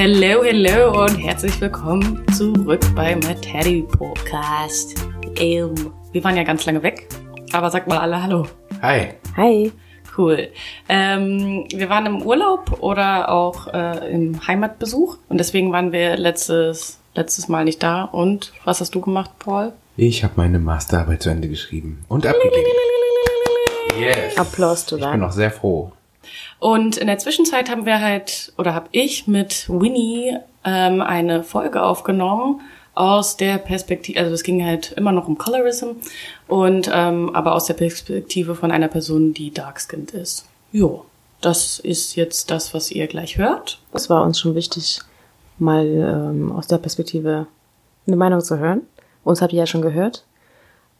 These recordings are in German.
Hello, hello und herzlich willkommen zurück beim Teddy Podcast. Ähm, wir waren ja ganz lange weg, aber sagt mal alle Hallo. Hi. Hi. Cool. Ähm, wir waren im Urlaub oder auch äh, im Heimatbesuch und deswegen waren wir letztes, letztes Mal nicht da. Und was hast du gemacht, Paul? Ich habe meine Masterarbeit zu Ende geschrieben und abgegeben. Yes. Applaus zu Ich bin noch sehr froh. Und in der Zwischenzeit haben wir halt, oder habe ich mit Winnie ähm, eine Folge aufgenommen aus der Perspektive, also es ging halt immer noch um Colorism und ähm, aber aus der Perspektive von einer Person, die dark-skinned ist. Jo, das ist jetzt das, was ihr gleich hört. Es war uns schon wichtig, mal ähm, aus der Perspektive eine Meinung zu hören. Uns habt ihr ja schon gehört.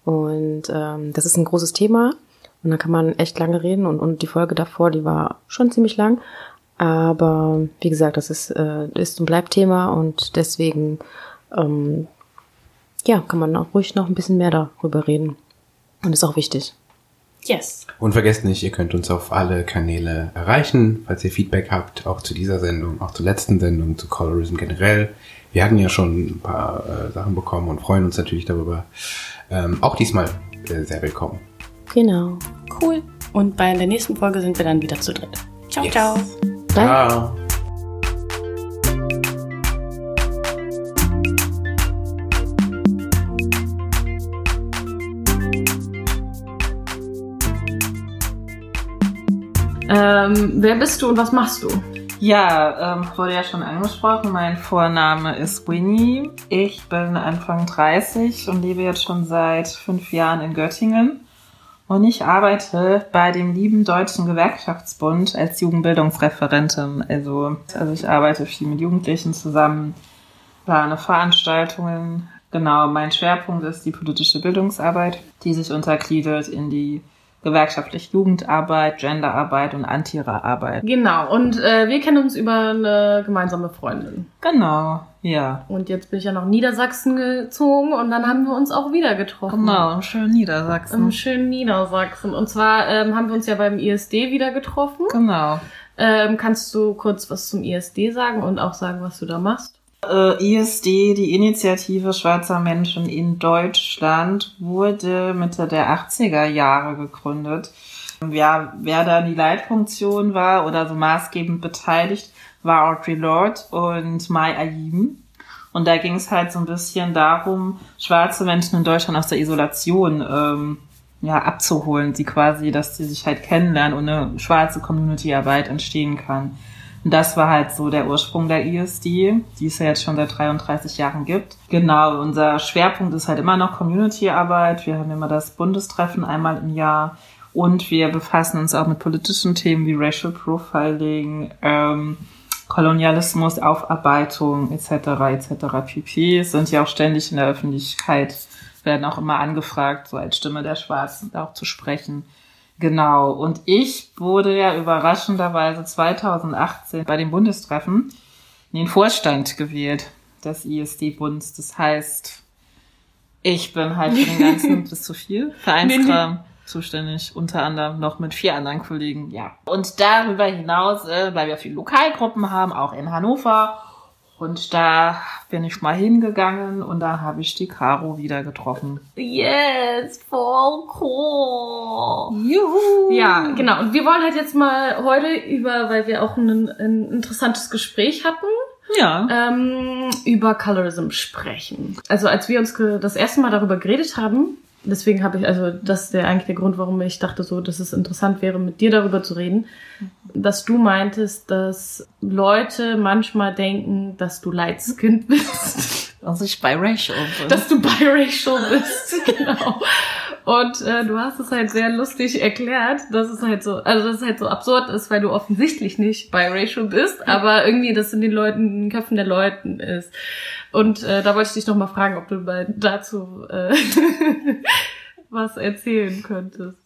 Und ähm, das ist ein großes Thema. Und da kann man echt lange reden. Und, und die Folge davor, die war schon ziemlich lang. Aber wie gesagt, das ist, äh, ist und bleibt Thema. Und deswegen ähm, ja, kann man auch ruhig noch ein bisschen mehr darüber reden. Und ist auch wichtig. Yes. Und vergesst nicht, ihr könnt uns auf alle Kanäle erreichen, falls ihr Feedback habt, auch zu dieser Sendung, auch zur letzten Sendung, zu Colorism generell. Wir hatten ja schon ein paar äh, Sachen bekommen und freuen uns natürlich darüber. Ähm, auch diesmal äh, sehr willkommen. Genau. Cool. Und bei der nächsten Folge sind wir dann wieder zu dritt. Ciao, Yes. ciao. Bye. Ciao. Ähm, wer bist du und was machst du? Ja, ähm, wurde ja schon angesprochen. Mein Vorname ist Winnie. Ich bin Anfang 30 und lebe jetzt schon seit fünf Jahren in Göttingen. Und ich arbeite bei dem lieben Deutschen Gewerkschaftsbund als Jugendbildungsreferentin. Also, also ich arbeite viel mit Jugendlichen zusammen, plane Veranstaltungen. Genau, mein Schwerpunkt ist die politische Bildungsarbeit, die sich untergliedert in die gewerkschaftliche Jugendarbeit, Genderarbeit und Antira-Arbeit. Genau, und äh, wir kennen uns über eine gemeinsame Freundin. Genau, ja. Und jetzt bin ich ja nach Niedersachsen gezogen und dann haben wir uns auch wieder getroffen. Genau, schön Niedersachsen. Im schönen Niedersachsen. Und zwar ähm, haben wir uns ja beim ISD wieder getroffen. Genau. Ähm, kannst du kurz was zum ISD sagen und auch sagen, was du da machst? Äh, ISD, die Initiative Schwarzer Menschen in Deutschland, wurde Mitte der 80er Jahre gegründet. Ja, wer da die Leitfunktion war oder so maßgebend beteiligt, war Audre Lorde und Mai Ayim. Und da ging es halt so ein bisschen darum, schwarze Menschen in Deutschland aus der Isolation ähm, ja, abzuholen, sie quasi, dass sie sich halt kennenlernen und eine schwarze Community-Arbeit entstehen kann. Und das war halt so der Ursprung der ISD, die es ja jetzt schon seit 33 Jahren gibt. Genau, unser Schwerpunkt ist halt immer noch Community-Arbeit. Wir haben immer das Bundestreffen einmal im Jahr und wir befassen uns auch mit politischen Themen wie Racial Profiling, ähm, Kolonialismus, Aufarbeitung etc. etc. pp. Sind ja auch ständig in der Öffentlichkeit, werden auch immer angefragt, so als Stimme der Schwarzen auch zu sprechen. Genau. Und ich wurde ja überraschenderweise 2018 bei dem Bundestreffen in den Vorstand gewählt des ISD-Bunds. Das heißt, ich bin halt für den ganzen bis zu viel Vereinskram zuständig, unter anderem noch mit vier anderen Kollegen, ja. Und darüber hinaus, äh, weil wir viele Lokalgruppen haben, auch in Hannover. Und da bin ich mal hingegangen und da habe ich die Caro wieder getroffen. Yes, voll cool. Juhu! Ja, genau. Und wir wollen halt jetzt mal heute über, weil wir auch ein, ein interessantes Gespräch hatten, Ja. ähm, über Colorism sprechen. Also als wir uns das erste Mal darüber geredet haben, deswegen habe ich, also das ist der eigentlich der Grund, warum ich dachte so, dass es interessant wäre, mit dir darüber zu reden, dass du meintest, dass Leute manchmal denken, dass du light-skinned bist. dass ich biracial bin. dass du biracial bist, genau. Und äh, du hast es halt sehr lustig erklärt, dass es halt so, also dass es halt so absurd ist, weil du offensichtlich nicht biracial bist, aber irgendwie das in den Leuten, in den Köpfen der Leuten ist. Und äh, da wollte ich dich noch mal fragen, ob du mal dazu äh, was erzählen könntest.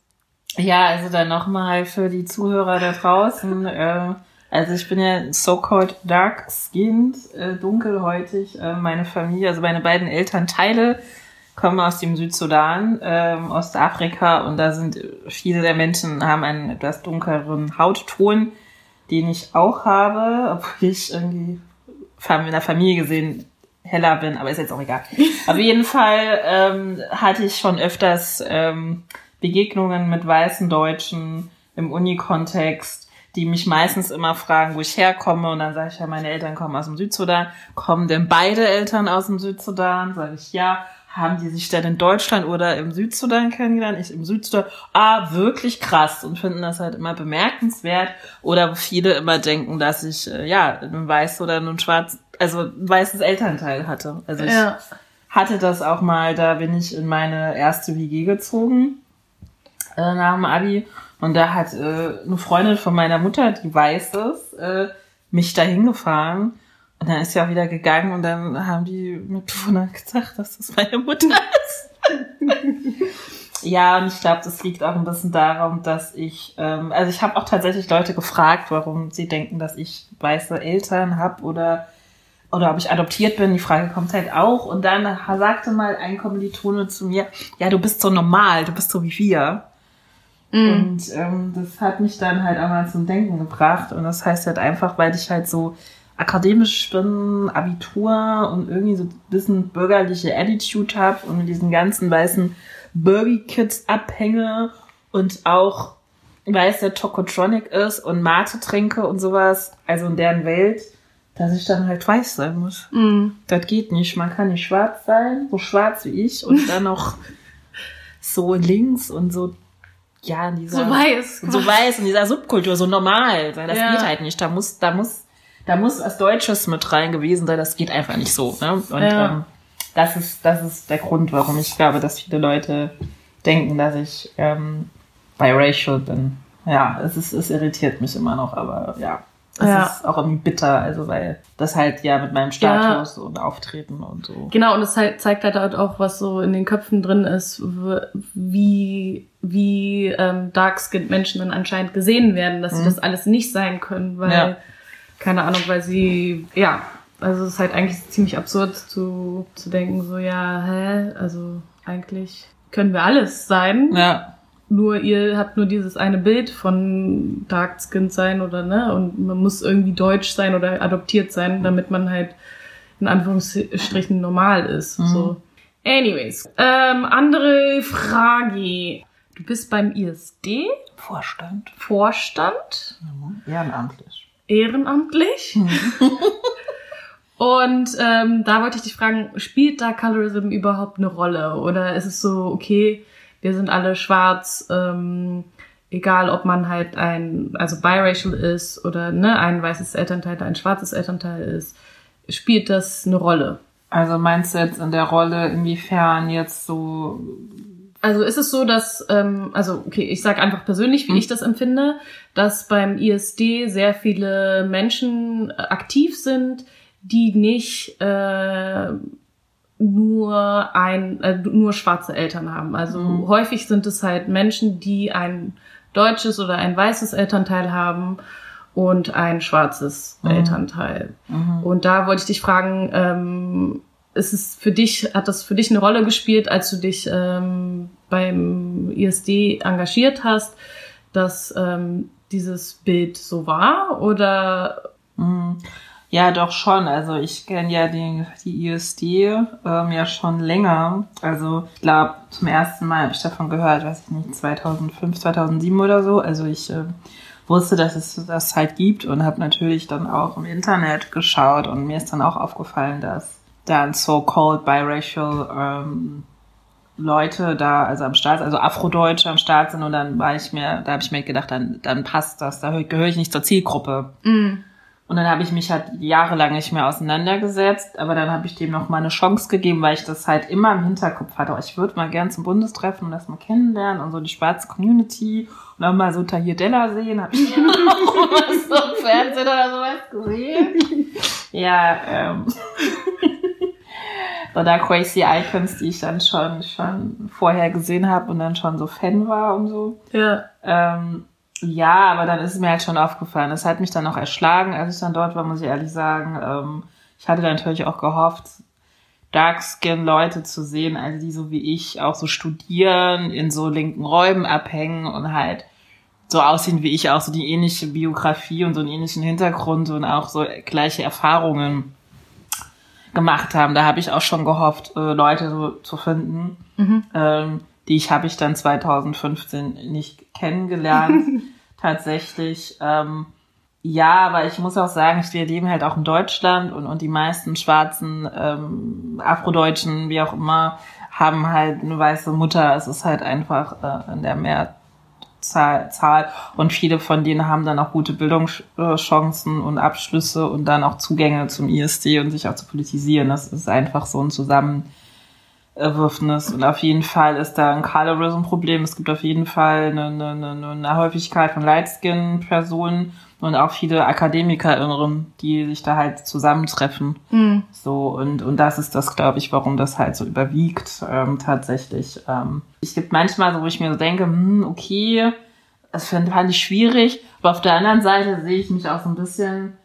Ja, also dann nochmal für die Zuhörer da draußen. Äh, also ich bin ja so-called dark-skinned, äh, dunkelhäutig. Äh, meine Familie, also meine beiden Elternteile kommen aus dem Südsudan, ähm, Ostafrika und da sind viele der Menschen haben einen etwas dunkleren Hautton, den ich auch habe, obwohl ich irgendwie in der Familie gesehen heller bin, aber ist jetzt auch egal. Auf jeden Fall ähm, hatte ich schon öfters ähm, Begegnungen mit weißen Deutschen im Unikontext, die mich meistens immer fragen, wo ich herkomme. Und dann sage ich ja, meine Eltern kommen aus dem Südsudan. Kommen denn beide Eltern aus dem Südsudan? Sage ich ja. Haben die sich denn in Deutschland oder im Südsudan kennengelernt? Ich im Südsudan. Ah, wirklich krass. Und finden das halt immer bemerkenswert. Oder viele immer denken, dass ich, äh, ja, ein weiß oder ein schwarz, also ein weißes Elternteil hatte. Also ich Ja. hatte das auch mal, da bin ich in meine erste WG gezogen äh, nach dem Abi und da hat äh, eine Freundin von meiner Mutter, die weiß es, äh, mich dahin gefahren und dann ist sie auch wieder gegangen und dann haben die Mitbewohner gesagt, dass das meine Mutter ist. ja, und ich glaube, das liegt auch ein bisschen daran, dass ich, ähm, also ich habe auch tatsächlich Leute gefragt, warum sie denken, dass ich weiße Eltern habe oder oder ob ich adoptiert bin, die Frage kommt halt auch. Und dann sagte mal ein Kommilitone zu mir, ja, du bist so normal, du bist so wie wir. Und ähm, das hat mich dann halt auch mal zum Denken gebracht. Und das heißt halt einfach, weil ich halt so akademisch bin, Abitur und irgendwie so ein bisschen bürgerliche Attitude habe und mit diesen ganzen weißen Burby-Kids abhänge und auch weiß, der Tokotronic ist und Mate trinke und sowas, also in deren Welt, dass ich dann halt weiß sein muss. Mhm. Das geht nicht. Man kann nicht schwarz sein, so schwarz wie ich und dann noch so links und so, ja, in dieser, So weiß. so weiß in dieser Subkultur, so normal sein. Das Ja. geht halt nicht. Da muss, da muss, da muss was Deutsches mit rein gewesen sein. Das geht einfach nicht so. Ne? Und Ja. ähm, das ist, das ist der Grund, warum ich glaube, dass viele Leute denken, dass ich ähm, biracial bin. Ja, es ist, es irritiert mich immer noch, aber ja. Es Ja. ist auch irgendwie bitter, also weil das halt ja mit meinem Status und Auftreten und so. Genau, und es halt, zeigt halt auch, was so in den Köpfen drin ist, wie, wie ähm, dark-skinned Menschen dann anscheinend gesehen werden, dass sie das alles nicht sein können, weil, Ja. Keine Ahnung, weil sie, ja, also es ist halt eigentlich ziemlich absurd zu, zu denken, so, ja, hä, also eigentlich können wir alles sein, Ja, nur ihr habt nur dieses eine Bild von dark-skinned sein oder ne, und man muss irgendwie deutsch sein oder adoptiert sein, damit man halt in Anführungsstrichen normal ist. So. Anyways, ähm, andere Frage. Du bist beim ISD, Vorstand. Vorstand, Ehrenamtlich. Ehrenamtlich. Und ähm, da wollte ich dich fragen, spielt da Colorism überhaupt eine Rolle? Oder ist es so, okay, wir sind alle schwarz, ähm, egal ob man halt ein, also biracial ist oder ne, ein weißes Elternteil, ein schwarzes Elternteil ist, spielt das eine Rolle? Also meinst du jetzt in der Rolle, inwiefern jetzt so Also ist es so, dass, ähm, also okay, ich sage einfach persönlich, wie ich das empfinde, dass beim ISD sehr viele Menschen äh, aktiv sind, die nicht äh, nur ein äh, nur schwarze Eltern haben. Also häufig sind es halt Menschen, die ein deutsches oder ein weißes Elternteil haben und ein schwarzes Elternteil. Und da wollte ich dich fragen, ähm, ist es für dich, hat das für dich eine Rolle gespielt, als du dich ähm, beim ISD engagiert hast, dass ähm, dieses Bild so war? Oder Ja, doch schon. Also ich kenne ja die, die ISD ähm, ja schon länger. Also ich glaube, zum ersten Mal habe ich davon gehört, weiß ich nicht, 2005, 2007 oder so. Also ich äh, wusste, dass es das halt gibt und habe natürlich dann auch im Internet geschaut und mir ist dann auch aufgefallen, dass dann so-called biracial ähm, Leute da, also am Start, also Afrodeutsche am Start sind und dann war ich mir, da habe ich mir gedacht, dann, dann passt das, da gehöre ich nicht zur Zielgruppe. Und dann habe ich mich halt jahrelang nicht mehr auseinandergesetzt, aber dann habe ich dem noch mal eine Chance gegeben, weil ich das halt immer im Hinterkopf hatte. Oh, Ich würde mal gern zum Bundestreffen und das mal kennenlernen und so die schwarze Community und dann mal so Tahir Della sehen. Habe ich auch was so im Fernsehen oder sowas gesehen. Ja, ähm. Oder Crazy Icons, die ich dann schon, schon vorher gesehen habe und dann schon so Fan war und so. ja, Ähm, ja, aber dann ist es mir halt schon aufgefallen. Das hat mich dann auch erschlagen, als ich dann dort war, muss ich ehrlich sagen. Ähm, ich hatte dann natürlich auch gehofft, Dark-Skin-Leute zu sehen, also die so wie ich auch so studieren, in so linken Räumen abhängen und halt so aussehen wie ich, auch so die ähnliche Biografie und so einen ähnlichen Hintergrund und auch so gleiche Erfahrungen gemacht haben. Da habe ich auch schon gehofft, äh, Leute so zu finden. Mhm. Ähm, die ich habe ich dann 2015 nicht kennengelernt. Tatsächlich. Ähm, ja, aber ich muss auch sagen, wir leben halt auch in Deutschland und, und die meisten schwarzen ähm, Afrodeutschen, wie auch immer, haben halt eine weiße Mutter. Es ist halt einfach äh, in der Mehrzahl Zahl. und viele von denen haben dann auch gute Bildungschancen und Abschlüsse und dann auch Zugänge zum ISD und sich auch zu politisieren. Das ist einfach so ein Zusammenwürfnis und auf jeden Fall ist da ein Colorism-Problem. Es gibt auf jeden Fall eine, eine, eine, eine Häufigkeit von Lightskin-Personen und auch viele AkademikerInnen, die sich da halt zusammentreffen. Mhm. So, und, und das ist das, glaube ich, warum das halt so überwiegt, ähm, tatsächlich. Ähm, es gibt manchmal so, wo ich mir so denke, hm, okay, das fand, ich schwierig, aber auf der anderen Seite sehe ich mich auch so ein bisschen,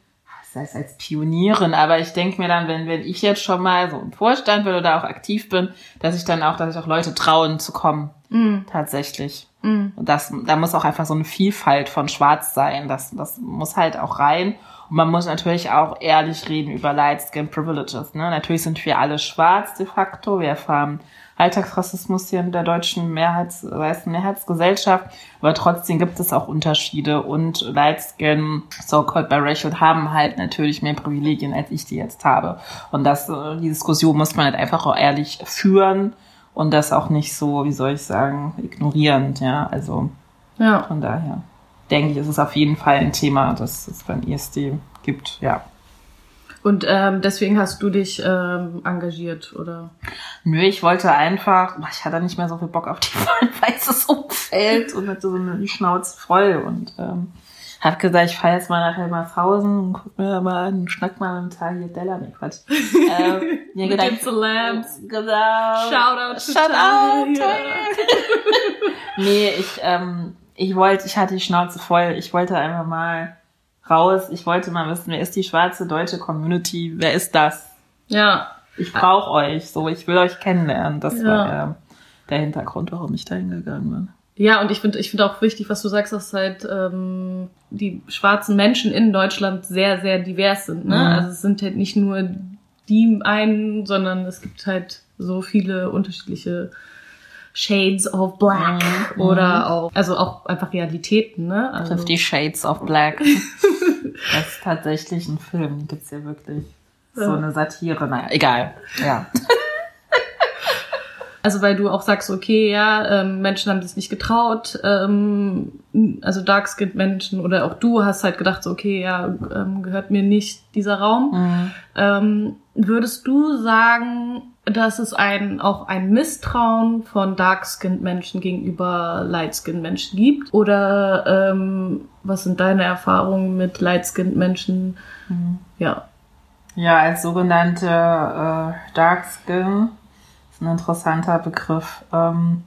heißt als Pionierin, aber ich denke mir dann, wenn, wenn ich jetzt schon mal so im Vorstand bin oder auch aktiv bin, dass ich dann auch, dass ich auch Leute trauen zu kommen. Mhm. Tatsächlich. Mhm. Und das, da muss auch einfach so eine Vielfalt von Schwarz sein. Das, das muss halt auch rein. Und man muss natürlich auch ehrlich reden über Light Skin Privileges. Ne? Natürlich sind wir alle schwarz de facto. Wir erfahren Alltagsrassismus hier in der deutschen Mehrheits, weißen Mehrheitsgesellschaft. Aber trotzdem gibt es auch Unterschiede. Und Light Skin, so-called biracial, haben halt natürlich mehr Privilegien, als ich die jetzt habe. Und das, äh, die Diskussion muss man halt einfach auch ehrlich führen und das auch nicht so, wie soll ich sagen, ignorierend, ja. Also Ja. von daher denke ich, ist es auf jeden Fall ein Thema, das es beim ISD gibt, ja. Und ähm, deswegen hast du dich ähm, engagiert, oder? Nö, ich wollte einfach, ich hatte nicht mehr so viel Bock auf die weißes Umfeld und hatte so eine Schnauze voll und ähm, hab gesagt, ich fahre jetzt mal nach Helmershausen und guck mir mal an, schnack mal mit Talia Della, nee, Quatsch. ähm, Mit gedacht, den Slams. Genau. Shoutout to Shout out, Talia. Nee, ich, ähm, ich wollte, ich hatte die Schnauze voll. Ich wollte einfach mal raus. Ich wollte mal wissen, wer ist die schwarze deutsche Community? Wer ist das? Ja. Ich brauche euch. So, ich will euch kennenlernen. Das Ja. war ja der Hintergrund, warum ich da hingegangen bin. Ja, und ich finde ich finde auch wichtig, was du sagst, dass halt ähm, die schwarzen Menschen in Deutschland sehr, sehr divers sind. Ne? Mhm. Also es sind halt nicht nur die einen, sondern es gibt halt so viele unterschiedliche Shades of Black Mhm. oder auch, also auch einfach Realitäten, ne? Also, Fifty Shades of Black. das ist tatsächlich ein Film. Gibt's ja wirklich. So Ja. eine Satire. Naja, egal. Ja. Also weil du auch sagst, okay, ja, ähm, Menschen haben das nicht getraut, ähm, also Dark-Skinned Menschen oder auch du hast halt gedacht, so, okay, ja, ähm, gehört mir nicht dieser Raum. Mhm. Ähm, würdest du sagen, dass es ein, auch ein Misstrauen von Dark-Skinned Menschen gegenüber Light-Skinned Menschen gibt? Oder ähm, was sind deine Erfahrungen mit Light-Skinned Menschen? Ja. Ja, als sogenannte äh, Dark Skin ist ein interessanter Begriff. Ähm,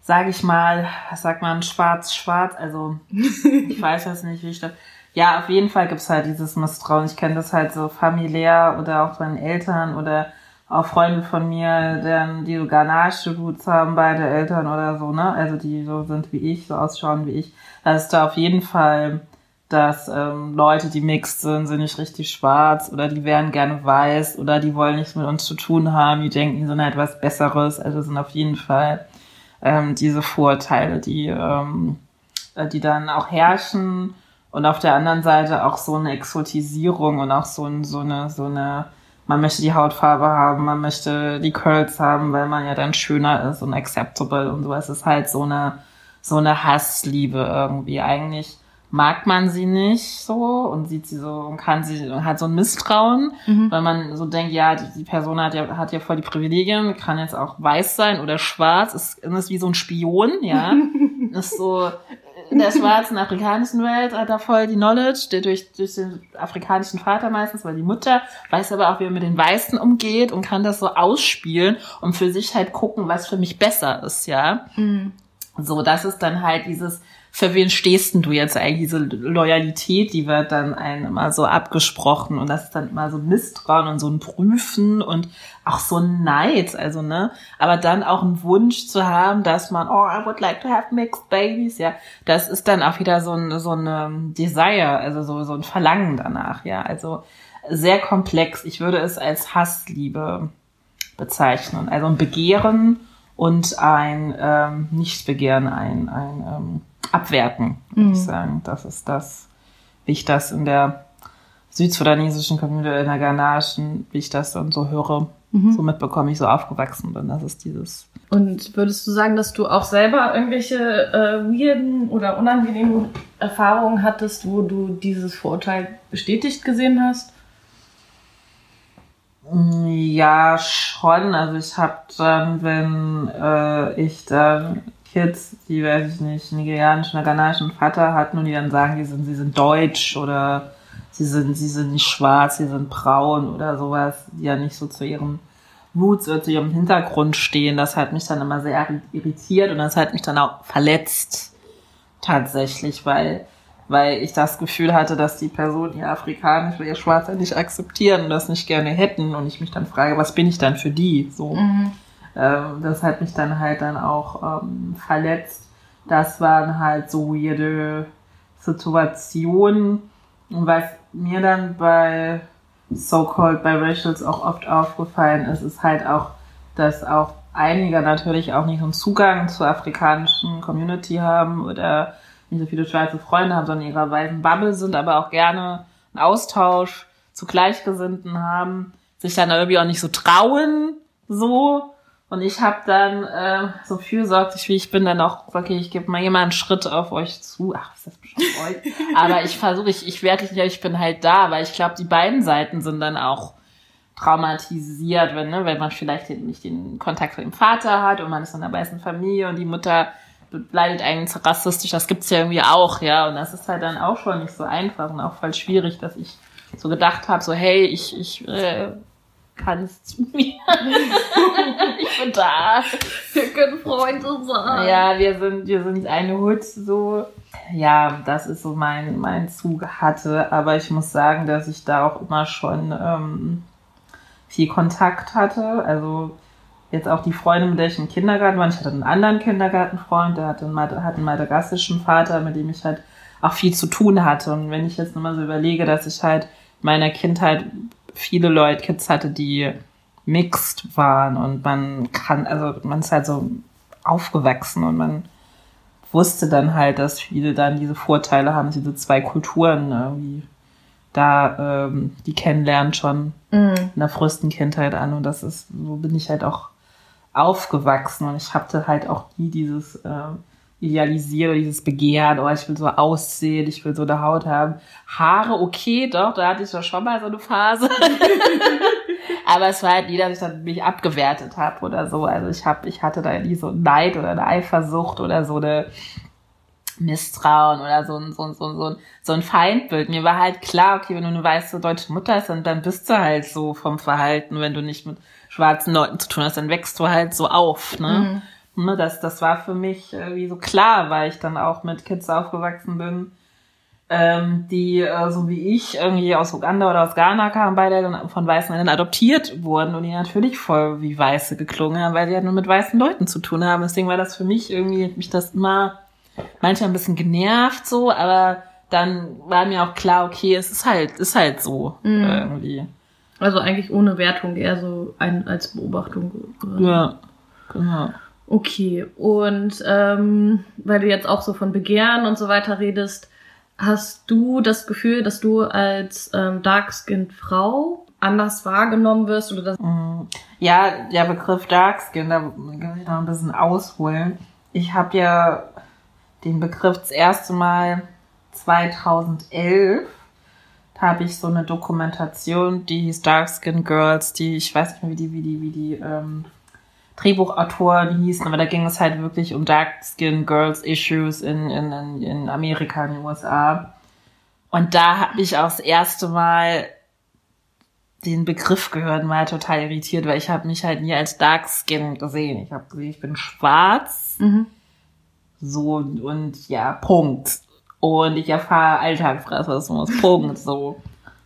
sag ich mal, was sagt man, schwarz-schwarz, also ich weiß jetzt nicht, wie ich das. Ja, auf jeden Fall gibt's halt dieses Misstrauen. Ich kenne das halt so familiär oder auch von Eltern oder auch Freunde von mir, deren, die so Ganache-Boots haben, beide Eltern oder so, ne? Also die so sind wie ich, so ausschauen wie ich. Da ist da auf jeden Fall dass ähm, Leute, die mixed sind, sind nicht richtig schwarz oder die wären gerne weiß oder die wollen nichts mit uns zu tun haben, die denken, die sind halt was Besseres. Also sind auf jeden Fall ähm, diese Vorurteile, die, ähm, äh, die dann auch herrschen und auf der anderen Seite auch so eine Exotisierung und auch so, ein, so eine, so eine, man möchte die Hautfarbe haben, man möchte die Curls haben, weil man ja dann schöner ist und acceptable und so. Es ist halt so eine, so eine Hassliebe irgendwie. Eigentlich mag man sie nicht so und sieht sie so und kann sie und hat so ein Misstrauen, weil man so denkt, ja, die, die Person hat ja, hat ja voll die Privilegien, kann jetzt auch weiß sein oder schwarz, ist, ist wie so ein Spion, ja. ist so, in der schwarzen afrikanischen Welt hat er voll die Knowledge, der durch, durch den afrikanischen Vater meistens, weil die Mutter weiß aber auch, wie er mit den Weißen umgeht und kann das so ausspielen und für sich halt gucken, was für mich besser ist, ja. So, das ist dann halt dieses, für wen stehst denn du jetzt eigentlich? Diese Loyalität, die wird dann einem immer so abgesprochen und das ist dann immer so Misstrauen und so ein Prüfen und auch so ein Neid, also ne, aber dann auch ein Wunsch zu haben, dass man, oh, I would like to have mixed babies, ja, das ist dann auch wieder so ein, so ein Desire, also so, so ein Verlangen danach, ja, also sehr komplex. Ich würde es als Hassliebe bezeichnen. Also ein Begehren und ein ähm, Nichtbegehren, ein, ein ähm, Abwerten, würde Mhm. ich sagen. Das ist das, wie ich das in der südsudanesischen Community, in der ghanaischen, wie ich das dann so höre, Mhm. so mitbekomme, ich so aufgewachsen bin. Das ist dieses Und würdest du sagen, dass du auch selber irgendwelche äh, weirden oder unangenehmen Erfahrungen hattest, wo du dieses Vorurteil bestätigt gesehen hast? Ja, schon. Also ich habe dann, wenn äh, ich dann Kids, die, weiß ich nicht, nigerianischen oder ghanaischen Vater hatten und die dann sagen, die sind, sie sind deutsch oder sie sind, sie sind nicht schwarz, sie sind braun oder sowas, die ja nicht so zu ihren Roots oder zu ihrem Hintergrund stehen, das hat mich dann immer sehr irritiert und das hat mich dann auch verletzt tatsächlich, weil weil ich das Gefühl hatte, dass die Personen ihr Afrikanisch oder ihr Schwarzer nicht akzeptieren und das nicht gerne hätten und ich mich dann frage, was bin ich dann für die? So, ähm, das hat mich dann halt dann auch ähm, verletzt. Das waren halt so weirde Situationen und was mir dann bei so-called Biracials auch oft aufgefallen ist, ist halt auch, dass auch einige natürlich auch nicht so einen Zugang zur afrikanischen Community haben oder nicht so viele schwarze Freunde haben, sondern in ihrer weißen Bubble sind, aber auch gerne einen Austausch zu Gleichgesinnten haben, sich dann irgendwie auch nicht so trauen, so. Und ich habe dann äh, so fürsorglich wie ich bin, dann auch, okay, ich gebe mal jemand einen Schritt auf euch zu. Ach, ist das bestimmt euch. Aber ich versuche, ich, ich werde nicht, ich bin halt da, weil ich glaube, die beiden Seiten sind dann auch traumatisiert, wenn, ne, wenn man vielleicht nicht den Kontakt zu dem Vater hat und man ist in einer weißen Familie und die Mutter leidet eigentlich rassistisch, das gibt's ja irgendwie auch, ja, und das ist halt dann auch schon nicht so einfach und auch voll schwierig, dass ich so gedacht habe, so hey, ich, ich äh, kann es zu mir. ich bin da. Wir können Freunde sein. Ja, wir sind, wir sind eine Hut, so. Ja, das ist so mein, mein Zug hatte, aber ich muss sagen, dass ich da auch immer schon ähm, viel Kontakt hatte. Also jetzt auch die Freunde, mit der ich im Kindergarten war. Ich hatte einen anderen Kindergartenfreund, der hatte einen, hat einen madagassischen Vater, mit dem ich halt auch viel zu tun hatte. Und wenn ich jetzt nochmal so überlege, dass ich halt in meiner Kindheit viele Leute, Kids hatte, die mixed waren und man kann, also man ist halt so aufgewachsen und man wusste dann halt, dass viele dann diese Vorteile haben, diese zwei Kulturen irgendwie da ähm, die kennenlernen schon Mhm. in der frühesten Kindheit an und das ist, so bin ich halt auch aufgewachsen und ich hatte halt auch nie dieses ähm, idealisiere, dieses Begehren, oh, ich will so aussehen, ich will so eine Haut haben. Haare, okay, doch, da hatte ich doch schon mal so eine Phase. Aber es war halt nie, dass ich dann mich abgewertet habe oder so. Also ich habe, ich hatte da nie so Neid oder eine Eifersucht oder so eine Misstrauen oder so ein, so ein, so ein, so ein, so ein Feindbild. Mir war halt klar, okay, wenn du eine weiße deutsche Mutter hast, dann, dann bist du halt so vom Verhalten. Wenn du nicht mit schwarzen Leuten zu tun hast, dann wächst du halt so auf, ne? Ne, das, das war für mich irgendwie so klar, weil ich dann auch mit Kids aufgewachsen bin, ähm, die äh, so wie ich irgendwie aus Uganda oder aus Ghana kamen, beide dann von weißen Männern adoptiert wurden und die natürlich voll wie Weiße geklungen haben, weil die halt nur mit weißen Leuten zu tun haben. Deswegen war das für mich irgendwie, hat mich das immer manchmal ein bisschen genervt so, aber dann war mir auch klar, okay, es ist halt, ist halt so Mhm. irgendwie. Also eigentlich ohne Wertung, eher so ein, als Beobachtung. Ja, genau. Okay, und ähm, weil du jetzt auch so von Begehren und so weiter redest, hast du das Gefühl, dass du als ähm, Dark-Skinned Frau anders wahrgenommen wirst oder dass Mm, Ja, der Begriff Darkskin, da kann ich noch ein bisschen ausholen. Ich habe ja den Begriff das erste Mal 2011 da habe ich so eine Dokumentation, die hieß Darkskin Girls, die, ich weiß nicht mehr, wie die, wie die, wie die ähm, Drehbuchautoren hießen, aber da ging es halt wirklich um Darkskin Girls Issues in, in, in, Amerika, in den USA. Und da habe ich auch das erste Mal den Begriff gehört und war total irritiert, weil ich habe mich halt nie als Darkskin gesehen. Ich habe gesehen, ich bin schwarz, Mhm. so und, und ja, Punkt. Und ich erfahre Alltagsrassismus, Punkt, so.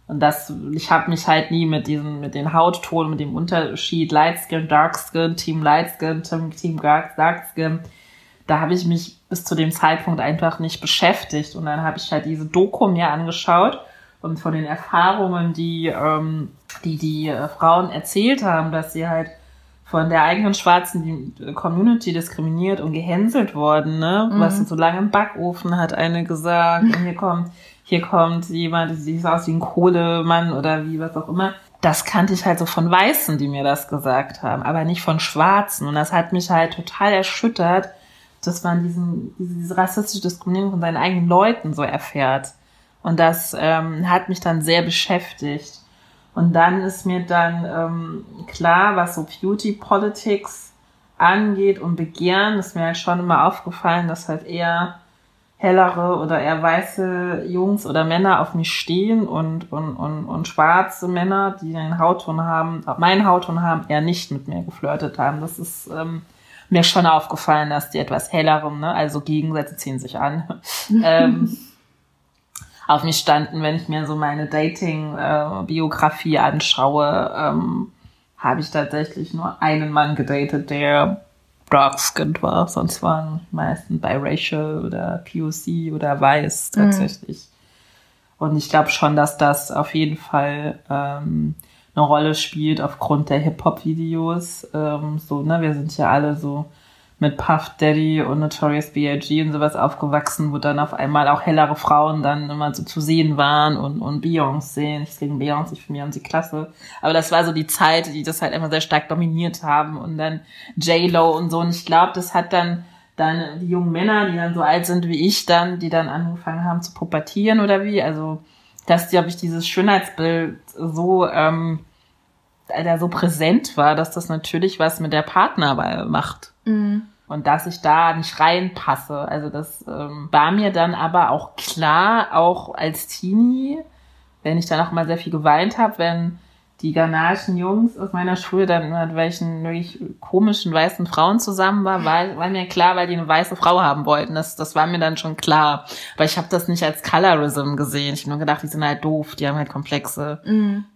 Und das, ich habe mich halt nie mit diesem, mit den Hautton, mit dem Unterschied Light Skin, Dark Skin, Team Light Skin, Team, Team Dark, Dark Skin, da habe ich mich bis zu dem Zeitpunkt einfach nicht beschäftigt. Und dann habe ich halt diese Doku mir angeschaut und von den Erfahrungen, die ähm, die, die äh, Frauen erzählt haben, dass sie halt von der eigenen schwarzen Community diskriminiert und gehänselt worden, ne? Mhm. Was so lange im Backofen hat eine gesagt. Und hier kommt, hier kommt jemand, die sieht aus wie ein Kohlemann oder wie was auch immer. Das kannte ich halt so von Weißen, die mir das gesagt haben, aber nicht von Schwarzen. Und das hat mich halt total erschüttert, dass man diesen, diese, diese rassistische Diskriminierung von seinen eigenen Leuten so erfährt. Und das ähm, hat mich dann sehr beschäftigt. Und dann ist mir dann ähm, klar, was so Beauty Politics angeht und Begehren, ist mir halt schon immer aufgefallen, dass halt eher hellere oder eher weiße Jungs oder Männer auf mich stehen und, und, und, und schwarze Männer, die einen Hautton haben, meinen Hautton haben, eher nicht mit mir geflirtet haben. Das ist ähm, mir schon aufgefallen, dass die etwas helleren, ne, also Gegensätze ziehen sich an. ähm, auf mich standen, wenn ich mir so meine Dating-Biografie anschaue, ähm, habe ich tatsächlich nur einen Mann gedatet, der dark-skinned war. Sonst waren meistens biracial oder POC oder weiß mhm. tatsächlich. Mhm. Und ich glaube schon, dass das auf jeden Fall ähm, eine Rolle spielt aufgrund der Hip-Hop-Videos. Ähm, so, ne, wir sind ja alle so mit Puff Daddy und Notorious B.I.G. und sowas aufgewachsen, wo dann auf einmal auch hellere Frauen dann immer so zu sehen waren und, und Beyoncé, ich gegen Beyoncé, ich finde Beyoncé klasse. Aber das war so die Zeit, die das halt immer sehr stark dominiert haben und dann J-Lo und so. Und ich glaube, das hat dann dann die jungen Männer, die dann so alt sind wie ich dann, die dann angefangen haben zu pubertieren oder wie, also dass, glaube ich, dieses Schönheitsbild so, ähm, da so präsent war, dass das natürlich was mit der Partnerwahl macht. Mhm. Und dass ich da nicht reinpasse. Also das ähm, war mir dann aber auch klar, auch als Teenie, wenn ich dann auch mal sehr viel geweint habe, wenn die ghanaischen Jungs aus meiner Schule dann mit welchen wirklich komischen weißen Frauen zusammen war, war, war mir klar, weil die eine weiße Frau haben wollten. Das, das war mir dann schon klar. Aber ich habe das nicht als Colorism gesehen. Ich habe nur gedacht, die sind halt doof, die haben halt Komplexe.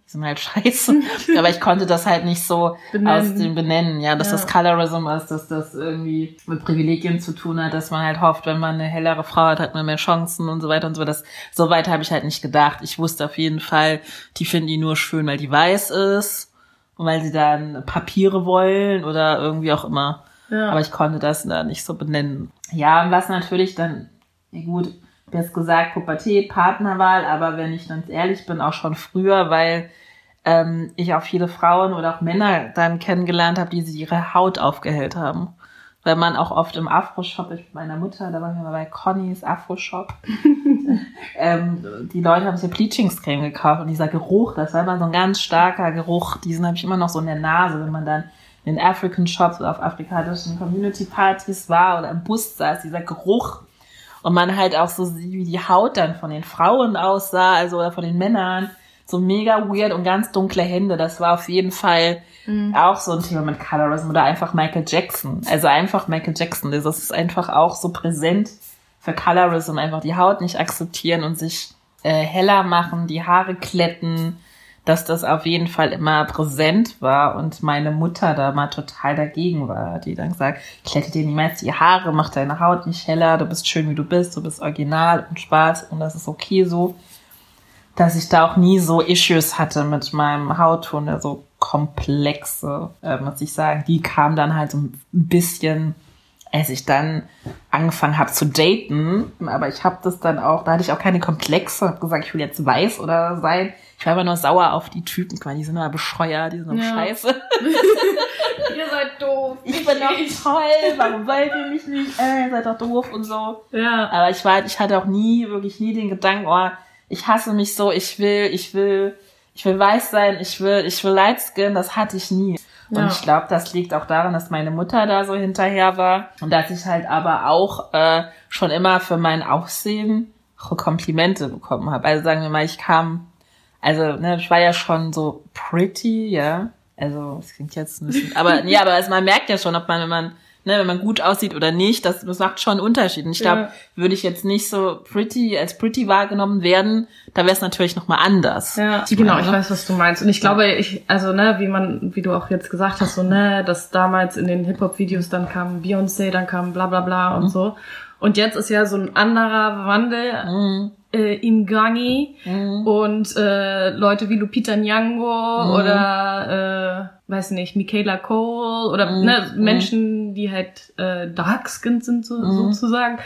Die sind halt scheiße. Aber ich konnte das halt nicht so benennen. aus dem benennen, ja, dass ja. das Colorism ist, dass das irgendwie mit Privilegien zu tun hat, dass man halt hofft, wenn man eine hellere Frau hat, hat man mehr Chancen und so weiter und so. Das, so weit habe ich halt nicht gedacht. Ich wusste auf jeden Fall, die finden die nur schön, weil die weiß ist und weil sie dann Papiere wollen oder irgendwie auch immer. Ja. Aber ich konnte das da nicht so benennen. Ja, und was natürlich dann, ja gut, du hast gesagt, Pubertät, Partnerwahl, aber wenn ich ganz ehrlich bin, auch schon früher, weil ähm, ich auch viele Frauen oder auch Männer dann kennengelernt habe, die sich ihre Haut aufgehellt haben. Weil man auch oft im Afro-Shop, ich mit meiner Mutter, da waren wir mal bei Connys Afro-Shop, ähm, die Leute haben sich Bleachingscreme gekauft und dieser Geruch, das war immer so ein ganz starker Geruch, diesen habe ich immer noch so in der Nase, wenn man dann in African Shops oder auf afrikanischen Community Partys war oder im Bus saß, dieser Geruch und man halt auch so sieht, wie die Haut dann von den Frauen aussah, also oder von den Männern so mega weird und ganz dunkle Hände. Das war auf jeden Fall mhm. auch so ein Thema mit Colorism oder einfach Michael Jackson. Also einfach Michael Jackson. Das ist einfach auch so präsent für Colorism. Einfach die Haut nicht akzeptieren und sich äh, heller machen, die Haare kletten, dass das auf jeden Fall immer präsent war und meine Mutter da mal total dagegen war, die dann sagt, klette dir niemals die Haare, mach deine Haut nicht heller, du bist schön wie du bist, du bist original und schwarz und das ist okay so dass ich da auch nie so Issues hatte mit meinem Hautton, so komplexe, äh, muss ich sagen. Die kam dann halt so ein bisschen, als ich dann angefangen habe zu daten. Aber ich habe das dann auch, da hatte ich auch keine Komplexe, habe gesagt, ich will jetzt weiß oder sein. Ich war immer nur sauer auf die Typen, weil die sind immer bescheuert, die sind ja. scheiße. ihr seid doof. Ich bin doch toll, warum wollt ihr mich nicht? Äh, ihr seid doch doof und so. Ja. Aber ich war, ich hatte auch nie, wirklich nie den Gedanken, oh, ich hasse mich so, ich will, ich will, ich will weiß sein, ich will, ich will light skin, das hatte ich nie. Und ich glaube, das liegt auch daran, dass meine Mutter da so hinterher war und dass ich halt aber auch äh, schon immer für mein Aussehen Komplimente bekommen habe. Also sagen wir mal, ich kam, also ne, ich war ja schon so pretty, ja. Also es klingt jetzt ein bisschen, aber ja, aber also man merkt ja schon, ob man, wenn man ne, wenn man gut aussieht oder nicht, das, das macht schon einen Unterschied. Und ich glaube, ja. würde ich jetzt nicht so pretty als pretty wahrgenommen werden, da wäre es natürlich nochmal anders. Ja, ich genau, meine, ich weiß, was du meinst. Und ich glaube, ich, also ne, wie man, wie du auch jetzt gesagt hast, so ne, dass damals in den Hip-Hop-Videos dann kam Beyoncé, dann kam bla bla bla und mhm. so. Und jetzt ist ja so ein anderer Wandel Mhm. äh, im Gangi Mhm. und äh, Leute wie Lupita Nyong'o Mhm. oder äh, weiß nicht Michaela Cole oder Mhm. ne, Mhm. Menschen, die halt äh, dark skinned sind so, Mhm. sozusagen,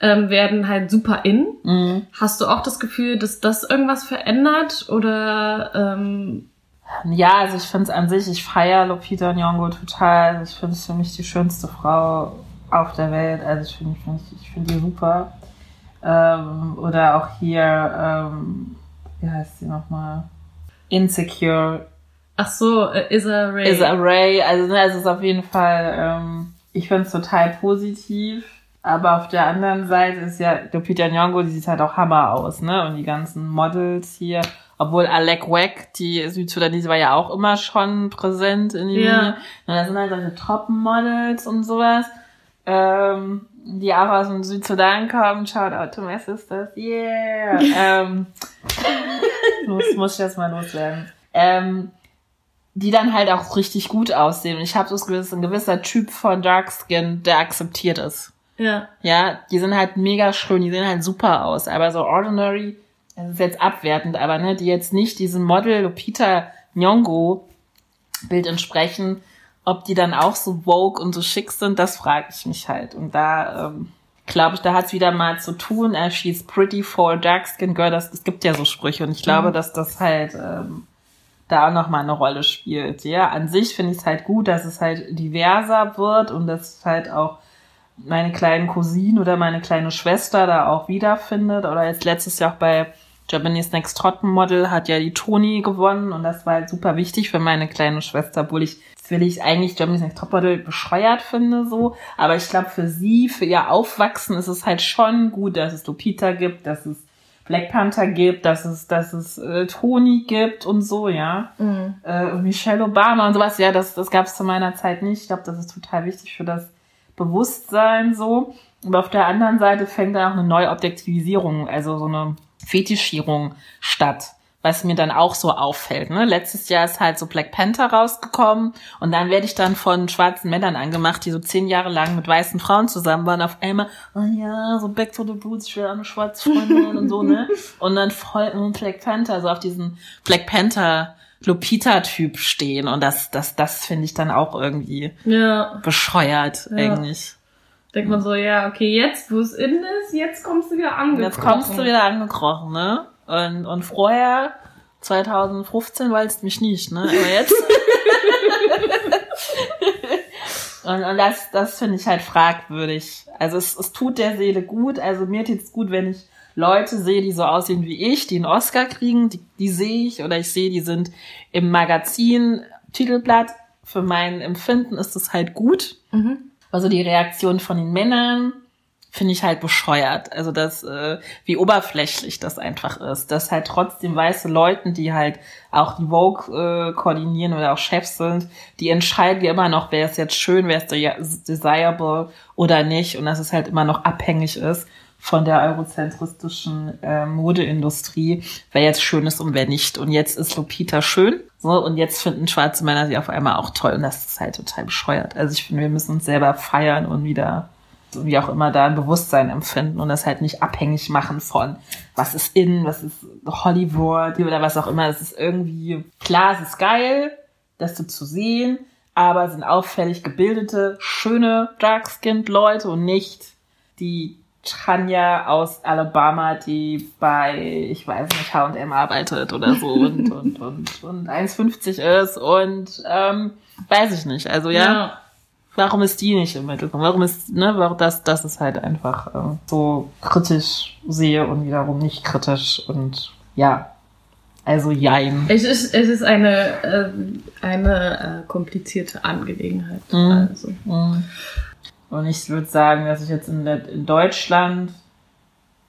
ähm, werden halt super in. Hast du auch das Gefühl, dass das irgendwas verändert oder ähm, Ja, also ich finde es an sich, ich feiere Lupita Nyong'o total. Ich finde es für mich die schönste Frau auf der Welt. Also ich finde find, ich find die super. Ähm, oder auch hier, ähm, wie heißt sie nochmal? Insecure. ach so, äh, Issa Rae? Is Ray. Also ne, es ist auf jeden Fall, ähm, ich finde es total positiv. Aber auf der anderen Seite ist ja Lupita Nyong'o, die sieht halt auch Hammer aus, ne? Und die ganzen Models hier, obwohl Alec Wack, die Südsudanese, war ja auch immer schon präsent in den Ja. Medien. Und da sind halt solche Top-Models und sowas, ähm, die auch aus dem Südsudan kommen. Shout out to my sisters. Yeah! ähm, muss, muss ich das mal loswerden. Ähm, die dann halt auch richtig gut aussehen. Und ich habe so das Gefühl, ein gewisser Typ von Dark Skin, der akzeptiert ist. Ja. Ja, die sind halt mega schön, die sehen halt super aus. Aber so ordinary, das ist jetzt abwertend, aber ne, die jetzt nicht diesem Model Lupita Nyong'o Bild entsprechen, ob die dann auch so woke und so schick sind, das frage ich mich halt. Und da ähm, glaube ich, da hat's wieder mal zu tun. Äh, she's pretty for dark skin girl. Das, es gibt ja so Sprüche und ich glaube, Mhm. dass das halt ähm, da auch noch mal eine Rolle spielt. Ja, an sich finde ich es halt gut, dass es halt diverser wird und dass halt auch meine kleinen Cousinen oder meine kleine Schwester da auch wiederfindet. Oder jetzt letztes Jahr auch bei Japanese Next Top Model hat ja die Toni gewonnen und das war halt super wichtig für meine kleine Schwester, obwohl ich will ich eigentlich Japanese Next Top Model bescheuert finde so, aber ich glaube für sie, für ihr Aufwachsen ist es halt schon gut, dass es Lupita gibt, dass es Black Panther gibt, dass es dass es äh, Toni gibt und so, ja Mhm. äh, Michelle Obama und sowas, ja, das, das gab es zu meiner Zeit nicht. Ich glaube, das ist total wichtig für das Bewusstsein so. Aber auf der anderen Seite fängt da auch eine Neuobjektivisierung, also so eine Fetischierung statt, was mir dann auch so auffällt. Ne? Letztes Jahr ist halt so Black Panther rausgekommen und dann werde ich dann von schwarzen Männern angemacht, die so zehn Jahre lang mit weißen Frauen zusammen waren. Auf einmal, oh ja, so Back to the Roots, ich will eine schwarze Freundin und so, ne? Und dann voll und Black Panther, so auf diesen Black Panther Lupita-Typ stehen und das, das, das finde ich dann auch irgendwie Ja. bescheuert Ja. eigentlich. Denkt man so, ja, okay, jetzt, wo es in ist, jetzt kommst du wieder angekrochen. jetzt kommst du wieder angekrochen, ne? Und, und vorher, 2015, wolltest du mich nicht, ne? Aber jetzt. und, und das, das finde ich halt fragwürdig. Also es, es tut der Seele gut. Also mir tut es gut, wenn ich Leute sehe, die so aussehen wie ich, die einen Oscar kriegen, die, die sehe ich. Oder ich sehe, die sind im Magazin, Titelblatt. Für mein Empfinden ist es halt gut. Mhm. Also die Reaktion von den Männern finde ich halt bescheuert. Also das, äh, wie oberflächlich das einfach ist. Dass halt trotzdem weiße Leuten, die halt auch die Vogue äh, koordinieren oder auch Chefs sind, die entscheiden ja immer noch, wer ist jetzt schön, wer ist de- desirable oder nicht. Und dass es halt immer noch abhängig ist von der eurozentristischen äh, Modeindustrie, wer jetzt schön ist und wer nicht. Und jetzt ist Lupita schön. So, und jetzt finden schwarze Männer sie auf einmal auch toll. Und das ist halt total bescheuert. Also ich finde, wir müssen uns selber feiern und wieder, wie auch immer, da ein Bewusstsein empfinden und das halt nicht abhängig machen von, was ist in, was ist Hollywood oder was auch immer. Es ist irgendwie, klar, es ist geil, das so zu sehen, aber es sind auffällig gebildete, schöne, dark-skinned Leute und nicht die Tanja aus Alabama, die bei, ich weiß nicht, H&M arbeitet oder so und, und, und, und 1,50 ist und, ähm, weiß ich nicht. Also ja, warum ist die nicht im Mittelpunkt? Warum ist, ne, warum das, das ist halt einfach äh, so kritisch sehe und wiederum nicht kritisch und ja, also jein. Es ist, es ist eine, äh, eine äh, komplizierte Angelegenheit. Mhm. Also. Mhm. Und ich würde sagen, dass ich jetzt in, der, in Deutschland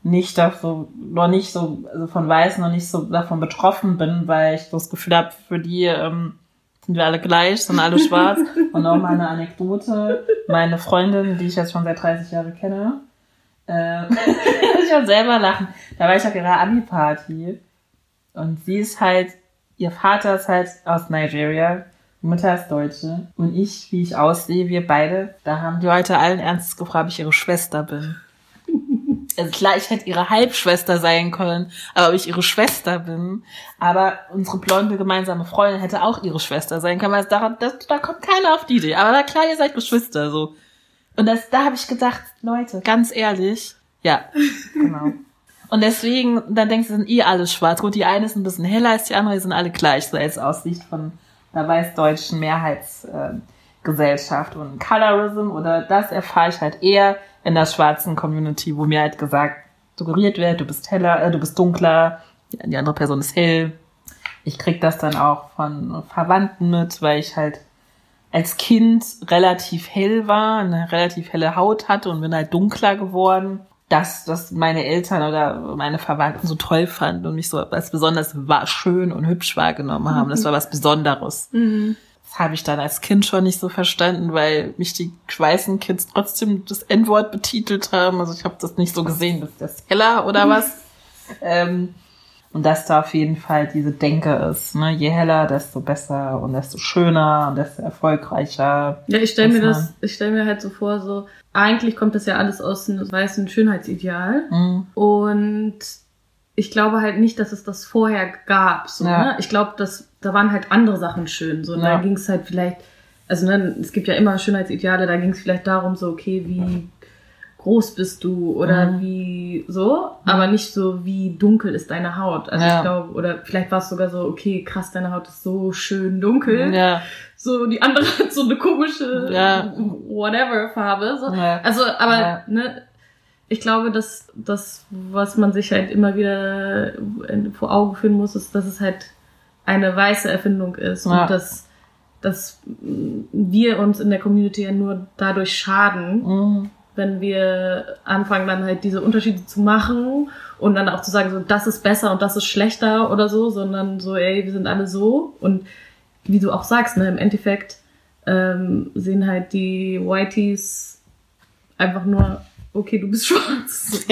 nicht davon, noch nicht so, also von Weißen noch nicht so davon betroffen bin, weil ich das Gefühl habe, für die ähm, sind wir alle gleich, sind alle schwarz. Und auch mal eine Anekdote. Meine Freundin, die ich jetzt schon seit 30 Jahren kenne, äh, ich auch selber lachen. Da war ich auf ihrer Abi-Party und sie ist halt, ihr Vater ist halt aus Nigeria, Mutter ist Deutsche und ich, wie ich aussehe, wir beide, da haben die Leute allen Ernstes gefragt, ob ich ihre Schwester bin. Also klar, ich hätte ihre Halbschwester sein können, aber ob ich ihre Schwester bin. Aber unsere blonde gemeinsame Freundin hätte auch ihre Schwester sein können, weil da, da, da kommt keiner auf die Idee. Aber na klar, ihr seid Geschwister, so. Und das, da habe ich gedacht, Leute, ganz ehrlich, ja, genau. Und deswegen, dann denkst du, sind eh alles schwarz. Gut, die eine ist ein bisschen heller als die andere, die sind alle gleich, so als aus Sicht von der weißdeutschen Mehrheitsgesellschaft. Äh, und Colorism oder das erfahre ich halt eher in der schwarzen Community, wo mir halt gesagt, suggeriert wird, du bist heller, äh, du bist dunkler, die andere Person ist hell. Ich krieg das dann auch von Verwandten mit, weil ich halt als Kind relativ hell war, eine relativ helle Haut hatte und bin halt dunkler geworden. Dass das meine Eltern oder meine Verwandten so toll fanden und mich so als besonders schön und hübsch wahrgenommen haben. Das war was Besonderes. Mhm. Das habe ich dann als Kind schon nicht so verstanden, weil mich die weißen Kids trotzdem das N-Wort betitelt haben. Also ich habe das nicht so gesehen, dass das heller oder was. ähm, und dass da auf jeden Fall diese Denke ist. Ne? Je heller, desto besser und desto schöner und desto erfolgreicher. Ja, ich stelle mir das, ich stelle mir halt so vor, so eigentlich kommt das ja alles aus einem weißen Schönheitsideal. Mhm. Und ich glaube halt nicht, dass es das vorher gab. So, ja. ne? Ich glaube, dass da waren halt andere Sachen schön. So, ja. da ging es halt vielleicht, also ne, es gibt ja immer Schönheitsideale, da ging es vielleicht darum, so, okay, wie groß bist du oder mhm. wie so, aber nicht so, wie dunkel ist deine Haut. Also ja. ich glaube, oder vielleicht war es sogar so, okay, krass, deine Haut ist so schön dunkel. Ja. So, die andere hat so eine komische, ja. whatever Farbe. So. Also, aber, ne, ich glaube, dass das, was man sich halt immer wieder vor Augen führen muss, ist, dass es halt eine weiße Erfindung ist und dass, dass wir uns in der Community ja nur dadurch schaden, mhm wenn wir anfangen dann halt diese Unterschiede zu machen und dann auch zu sagen, so das ist besser und das ist schlechter oder so, sondern so, ey, wir sind alle so und wie du auch sagst, ne, im Endeffekt ähm, sehen halt die Whiteys einfach nur, okay, du bist schwarz.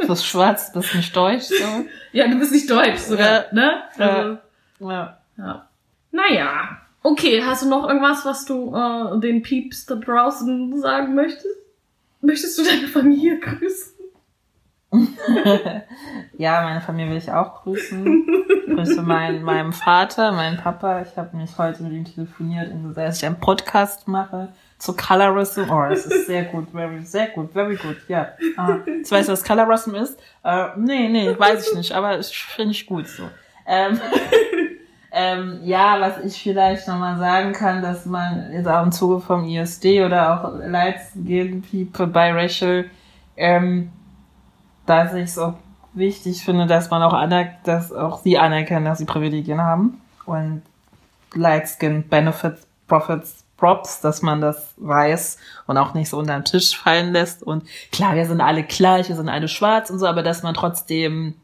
du bist schwarz, du bist nicht deutsch. So. Ja, du bist nicht deutsch sogar, ja. ne? Also, ja. Ja. Naja. Okay, hast du noch irgendwas, was du äh, den Peeps da draußen sagen möchtest? Möchtest du deine Familie grüßen? ja, meine Familie will ich auch grüßen. Ich grüße meinen, meinen Vater, meinen Papa. Ich habe mich heute mit ihm telefoniert und gesagt, dass ich einen Podcast mache zu Colorism. Oh, das ist sehr gut, very, sehr gut, very good, ja. Ah, jetzt weißt du, was Colorism ist? Äh, nee, nee, weiß ich nicht, aber ich finde ich gut so. Ähm, ähm, ja, was ich vielleicht nochmal sagen kann, dass man jetzt auch im Zuge vom ISD oder auch Lights gegen People Biracial, ähm, dass ich es auch wichtig finde, dass man auch anerkennt, dass auch sie anerkennen, dass sie Privilegien haben und Light Skin Benefits, Profits, Props, dass man das weiß und auch nicht so unter den Tisch fallen lässt. Und klar, wir sind alle gleich, wir sind alle schwarz und so, aber dass man trotzdem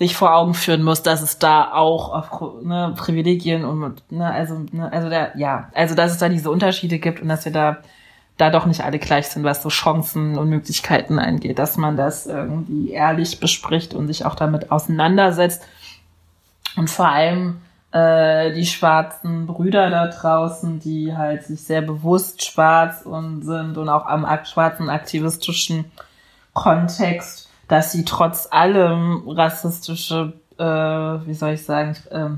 sich vor Augen führen muss, dass es da auch auf ne, Privilegien und ne, also ne, also der ja also dass es da diese Unterschiede gibt und dass wir da da doch nicht alle gleich sind, was so Chancen und Möglichkeiten angeht, dass man das irgendwie ehrlich bespricht und sich auch damit auseinandersetzt. Und vor allem äh, die schwarzen Brüder da draußen, die halt sich sehr bewusst schwarz und sind und auch am schwarzen aktivistischen Kontext dass sie trotz allem rassistische, äh, wie soll ich sagen, äh,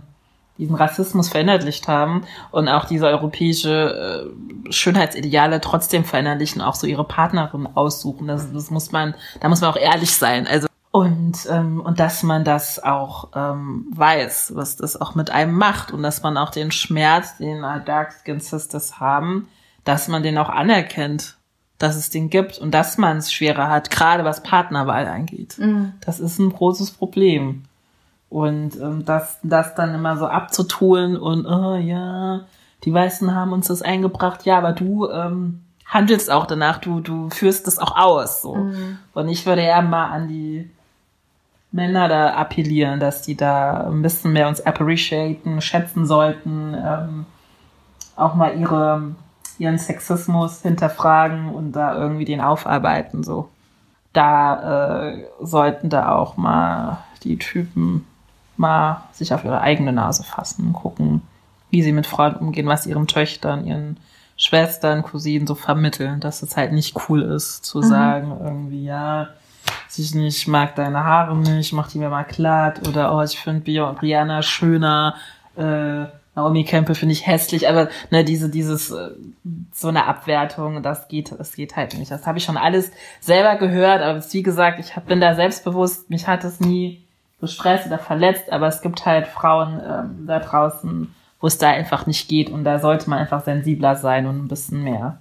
diesen Rassismus verinnerlicht haben und auch diese europäische äh, Schönheitsideale trotzdem verinnerlichen, auch so ihre Partnerin aussuchen. Das, das muss man, da muss man auch ehrlich sein. Also und ähm, und dass man das auch ähm, weiß, was das auch mit einem macht und dass man auch den Schmerz, den Dark Skin Sisters haben, dass man den auch anerkennt dass es den gibt und dass man es schwerer hat, gerade was Partnerwahl angeht. Mhm. Das ist ein großes Problem. Und ähm, das, das dann immer so abzutun und, oh ja, die Weißen haben uns das eingebracht, ja, aber du ähm, handelst auch danach, du, du führst das auch aus. So. Mhm. Und ich würde eher mal an die Männer da appellieren, dass die da ein bisschen mehr uns appreciaten, schätzen sollten, ähm, auch mal ihre ihren Sexismus hinterfragen und da irgendwie den aufarbeiten, so. Da äh, sollten da auch mal die Typen mal sich auf ihre eigene Nase fassen und gucken, wie sie mit Frauen umgehen, was ihren Töchtern, ihren Schwestern, Cousinen so vermitteln, dass es halt nicht cool ist, zu Mhm. sagen, irgendwie, ja, ich nicht mag deine Haare nicht, mach die mir mal glatt oder oh, ich finde Brianna schöner, äh, Naomi Campbell finde ich hässlich, aber ne, diese, dieses, äh, so eine Abwertung, das geht, das geht halt nicht. Das habe ich schon alles selber gehört, aber wie gesagt, ich hab, bin da selbstbewusst, mich hat es nie gestresst oder verletzt, aber es gibt halt Frauen ähm, da draußen, wo es da einfach nicht geht und da sollte man einfach sensibler sein und ein bisschen mehr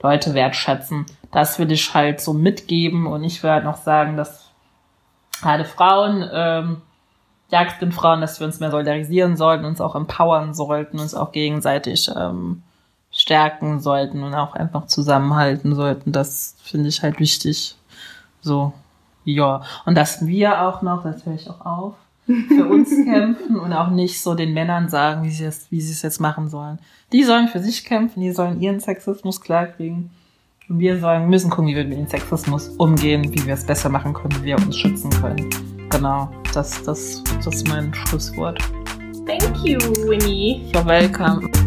Leute wertschätzen. Das will ich halt so mitgeben und ich will halt noch sagen, dass gerade Frauen, ähm, jagdenden Frauen, dass wir uns mehr solidarisieren sollten, uns auch empowern sollten, uns auch gegenseitig ähm, stärken sollten und auch einfach zusammenhalten sollten. Das finde ich halt wichtig. So, ja. Und dass wir auch noch, das höre ich auch auf, für uns kämpfen und auch nicht so den Männern sagen, wie sie es, wie sie es jetzt machen sollen. Die sollen für sich kämpfen, die sollen ihren Sexismus klarkriegen. Und wir sollen, müssen gucken, wie wir mit dem Sexismus umgehen, wie wir es besser machen können, wie wir uns schützen können. Genau, das, das, das ist mein Schlusswort. Thank you, Winnie. You're welcome.